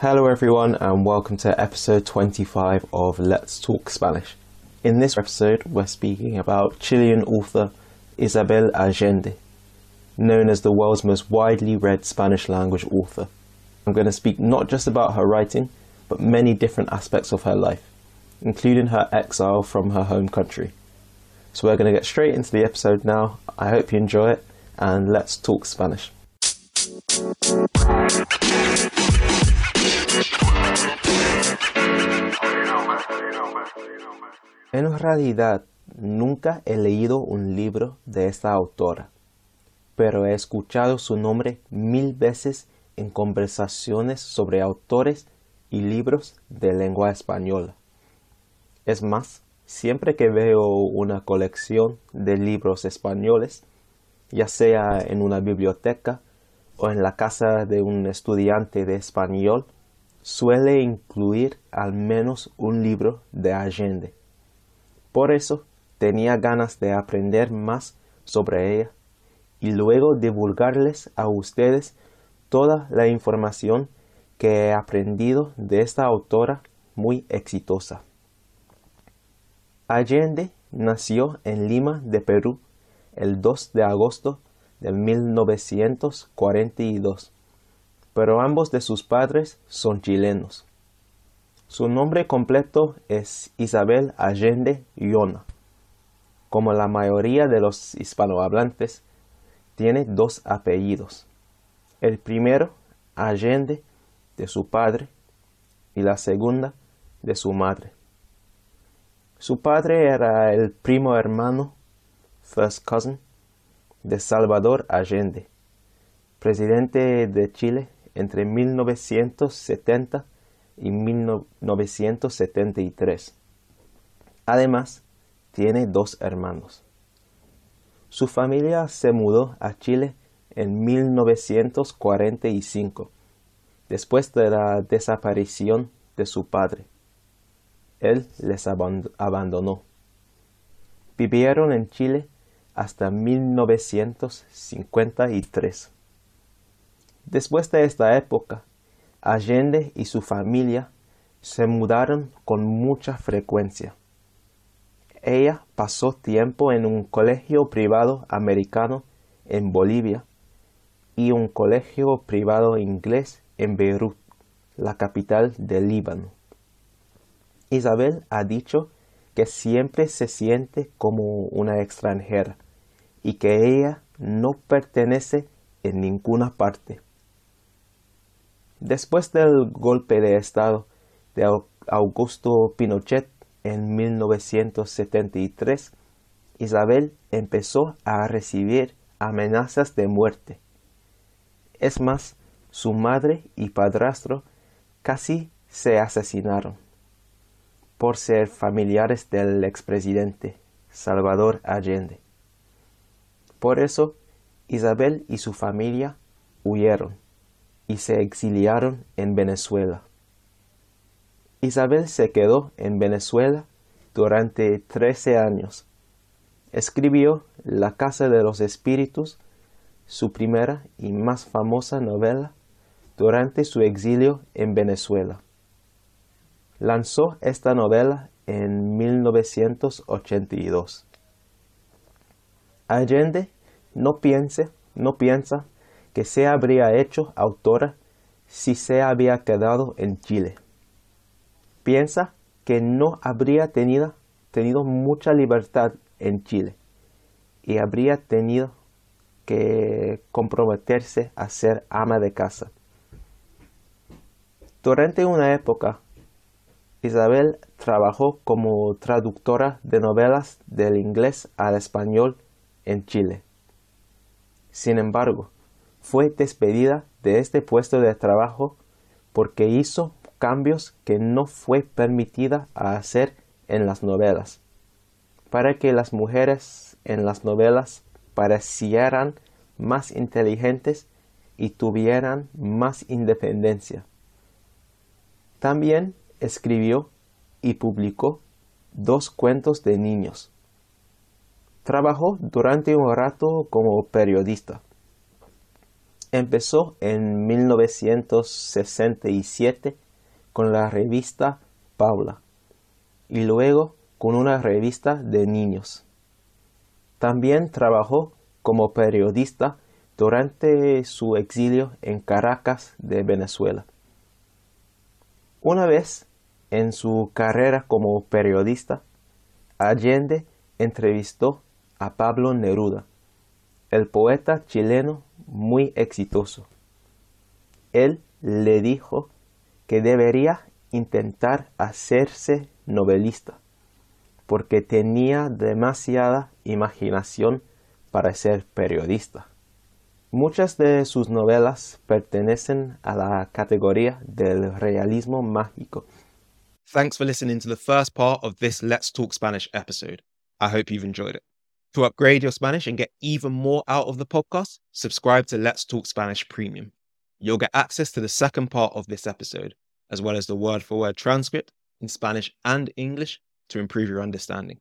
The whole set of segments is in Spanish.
Hello, everyone, and welcome to episode 25 of Let's Talk Spanish. In this episode, we're speaking about Chilean author Isabel Allende, known as the world's most widely read Spanish language author. I'm going to speak not just about her writing, but many different aspects of her life, including her exile from her home country. So we're going to get straight into the episode now. I hope you enjoy it, and let's talk Spanish. En realidad, nunca he leído un libro de esta autora, pero he escuchado su nombre mil veces en conversaciones sobre autores y libros de lengua española. Es más, siempre que veo una colección de libros españoles, ya sea en una biblioteca o en la casa de un estudiante de español, suele incluir al menos un libro de Allende. Por eso tenía ganas de aprender más sobre ella y luego divulgarles a ustedes toda la información que he aprendido de esta autora muy exitosa. Allende nació en Lima, de Perú, el 2 de agosto de 1942 pero ambos de sus padres son chilenos. Su nombre completo es Isabel Allende Yona. Como la mayoría de los hispanohablantes, tiene dos apellidos. El primero, Allende, de su padre, y la segunda, de su madre. Su padre era el primo hermano, first cousin, de Salvador Allende, presidente de Chile entre 1970 y 1973. Además, tiene dos hermanos. Su familia se mudó a Chile en 1945, después de la desaparición de su padre. Él les abandonó. Vivieron en Chile hasta 1953. Después de esta época, Allende y su familia se mudaron con mucha frecuencia. Ella pasó tiempo en un colegio privado americano en Bolivia y un colegio privado inglés en Beirut, la capital del Líbano. Isabel ha dicho que siempre se siente como una extranjera y que ella no pertenece en ninguna parte. Después del golpe de Estado de Augusto Pinochet en 1973, Isabel empezó a recibir amenazas de muerte. Es más, su madre y padrastro casi se asesinaron por ser familiares del expresidente Salvador Allende. Por eso, Isabel y su familia huyeron y se exiliaron en Venezuela. Isabel se quedó en Venezuela durante trece años. Escribió La Casa de los Espíritus, su primera y más famosa novela, durante su exilio en Venezuela. Lanzó esta novela en 1982. Allende no piense, no piensa que se habría hecho autora si se había quedado en Chile. Piensa que no habría tenido, tenido mucha libertad en Chile y habría tenido que comprometerse a ser ama de casa. Durante una época, Isabel trabajó como traductora de novelas del inglés al español en Chile. Sin embargo, fue despedida de este puesto de trabajo porque hizo cambios que no fue permitida hacer en las novelas, para que las mujeres en las novelas parecieran más inteligentes y tuvieran más independencia. También escribió y publicó dos cuentos de niños. Trabajó durante un rato como periodista Empezó en 1967 con la revista Paula y luego con una revista de niños. También trabajó como periodista durante su exilio en Caracas de Venezuela. Una vez en su carrera como periodista, Allende entrevistó a Pablo Neruda, el poeta chileno muy exitoso. Él le dijo que debería intentar hacerse novelista, porque tenía demasiada imaginación para ser periodista. Muchas de sus novelas pertenecen a la categoría del realismo mágico. Thanks for listening to the first part of this Let's Talk Spanish episode. I hope you've enjoyed it. To upgrade your Spanish and get even more out of the podcast, subscribe to Let's Talk Spanish Premium. You'll get access to the second part of this episode, as well as the word for word transcript in Spanish and English to improve your understanding.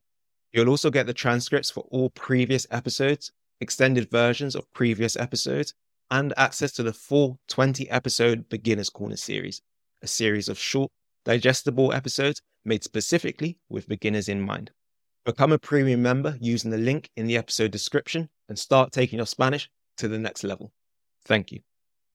You'll also get the transcripts for all previous episodes extended versions of previous episodes, and access to the full 20 episode Beginner's Corner series, a series of short, digestible episodes made specifically with beginners in mind. Become a premium member using the link in the episode description and start taking your Spanish to the next level. Thank you.